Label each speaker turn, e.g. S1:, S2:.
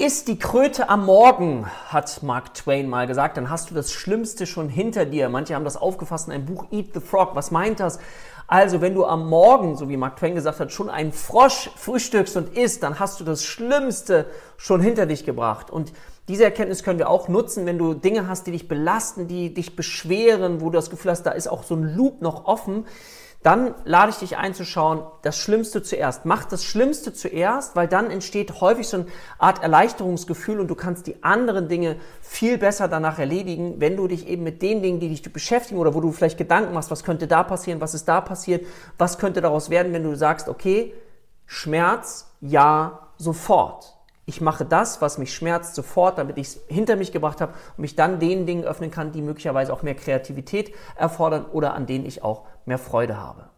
S1: Ist die Kröte am Morgen, hat Mark Twain mal gesagt, dann hast du das Schlimmste schon hinter dir. Manche haben das aufgefasst in einem Buch Eat the Frog. Was meint das? Also, wenn du am Morgen, so wie Mark Twain gesagt hat, schon einen Frosch frühstückst und isst, dann hast du das Schlimmste schon hinter dich gebracht. Und diese Erkenntnis können wir auch nutzen, wenn du Dinge hast, die dich belasten, die dich beschweren, wo du das Gefühl hast, da ist auch so ein Loop noch offen dann lade ich dich einzuschauen, das Schlimmste zuerst. Mach das Schlimmste zuerst, weil dann entsteht häufig so eine Art Erleichterungsgefühl und du kannst die anderen Dinge viel besser danach erledigen, wenn du dich eben mit den Dingen, die dich beschäftigen oder wo du vielleicht Gedanken machst, was könnte da passieren, was ist da passiert, was könnte daraus werden, wenn du sagst, okay, Schmerz, ja, sofort. Ich mache das, was mich schmerzt, sofort, damit ich es hinter mich gebracht habe und mich dann den Dingen öffnen kann, die möglicherweise auch mehr Kreativität erfordern oder an denen ich auch mehr Freude habe.